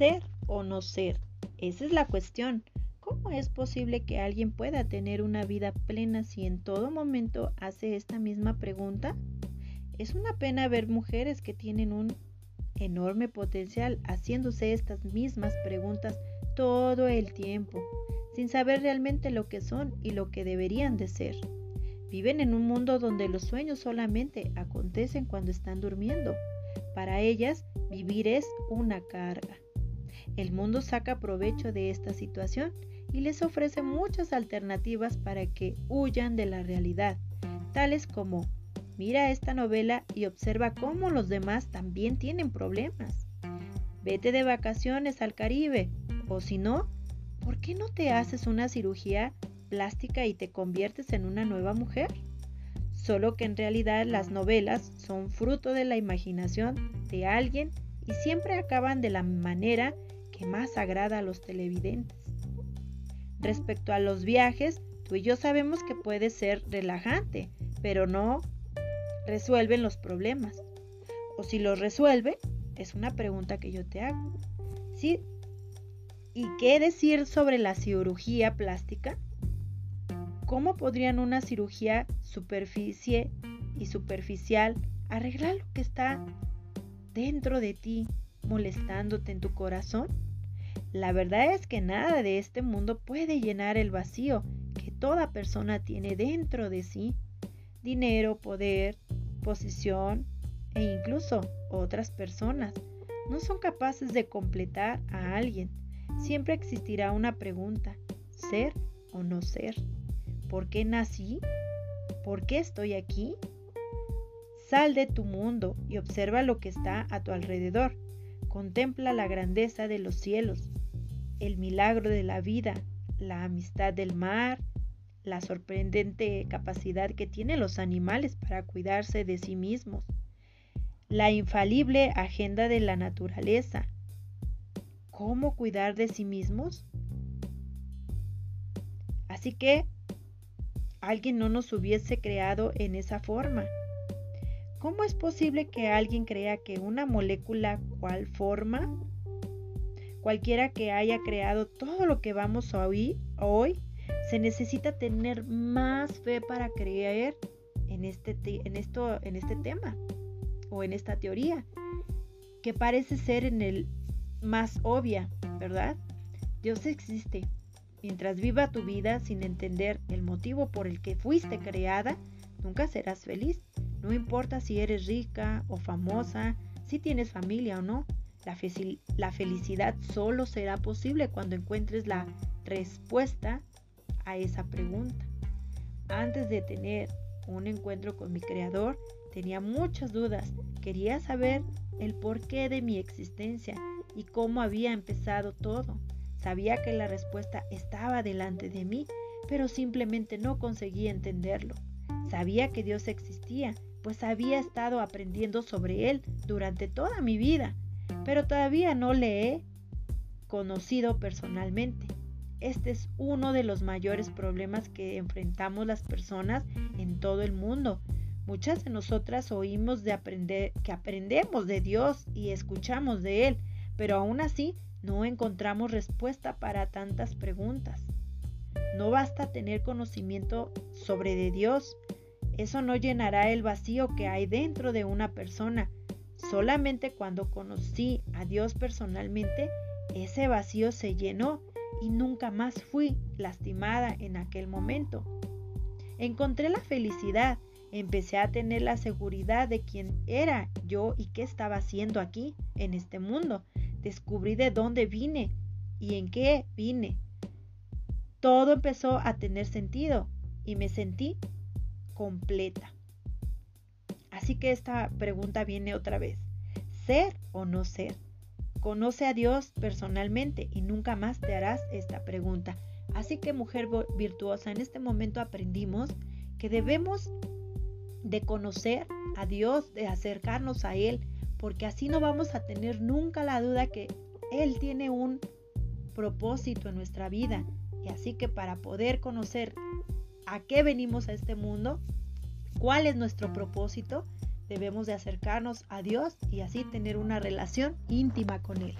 ser o no ser. Esa es la cuestión. ¿Cómo es posible que alguien pueda tener una vida plena si en todo momento hace esta misma pregunta? Es una pena ver mujeres que tienen un enorme potencial haciéndose estas mismas preguntas todo el tiempo, sin saber realmente lo que son y lo que deberían de ser. Viven en un mundo donde los sueños solamente acontecen cuando están durmiendo. Para ellas, vivir es una carga. El mundo saca provecho de esta situación y les ofrece muchas alternativas para que huyan de la realidad, tales como mira esta novela y observa cómo los demás también tienen problemas. Vete de vacaciones al Caribe o si no, ¿por qué no te haces una cirugía plástica y te conviertes en una nueva mujer? Solo que en realidad las novelas son fruto de la imaginación de alguien y siempre acaban de la manera más agrada a los televidentes. Respecto a los viajes, tú y yo sabemos que puede ser relajante, pero no resuelven los problemas. O si los resuelve, es una pregunta que yo te hago. ¿Sí? ¿Y qué decir sobre la cirugía plástica? ¿Cómo podrían una cirugía superficie y superficial arreglar lo que está dentro de ti molestándote en tu corazón? La verdad es que nada de este mundo puede llenar el vacío que toda persona tiene dentro de sí. Dinero, poder, posición e incluso otras personas no son capaces de completar a alguien. Siempre existirá una pregunta, ser o no ser. ¿Por qué nací? ¿Por qué estoy aquí? Sal de tu mundo y observa lo que está a tu alrededor. Contempla la grandeza de los cielos, el milagro de la vida, la amistad del mar, la sorprendente capacidad que tienen los animales para cuidarse de sí mismos, la infalible agenda de la naturaleza. ¿Cómo cuidar de sí mismos? Así que alguien no nos hubiese creado en esa forma. ¿Cómo es posible que alguien crea que una molécula cual forma Cualquiera que haya creado todo lo que vamos a oír hoy, se necesita tener más fe para creer en este, en, esto, en este tema o en esta teoría, que parece ser en el más obvia, ¿verdad? Dios existe. Mientras viva tu vida sin entender el motivo por el que fuiste creada, nunca serás feliz. No importa si eres rica o famosa, si tienes familia o no. La, felicidad solo será posible cuando encuentres la respuesta a esa pregunta. Antes de tener un encuentro con mi creador, tenía muchas dudas. Quería saber el porqué de mi existencia y cómo había empezado todo. Sabía que la respuesta estaba delante de mí, pero simplemente no conseguía entenderlo. Sabía que Dios existía, pues había estado aprendiendo sobre Él durante toda mi vida pero todavía no le he conocido personalmente. Este es uno de los mayores problemas que enfrentamos las personas en todo el mundo. Muchas de nosotras oímos de aprender que aprendemos de Dios y escuchamos de él, pero aún así no encontramos respuesta para tantas preguntas. No basta tener conocimiento sobre de Dios. Eso no llenará el vacío que hay dentro de una persona Solamente cuando conocí a Dios personalmente, ese vacío se llenó y nunca más fui lastimada en aquel momento. Encontré la felicidad, empecé a tener la seguridad de quién era yo y qué estaba haciendo aquí, en este mundo. Descubrí de dónde vine y en qué vine. Todo empezó a tener sentido y me sentí completa. Así que esta pregunta viene otra vez. ¿Ser o no ser? Conoce a Dios personalmente y nunca más te harás esta pregunta. Así que mujer virtuosa, en este momento aprendimos que debemos de conocer a Dios, de acercarnos a Él, porque así no vamos a tener nunca la duda que Él tiene un propósito en nuestra vida. Y así que para poder conocer a qué venimos a este mundo, cuál es nuestro propósito, debemos de acercarnos a Dios y así tener una relación íntima con Él.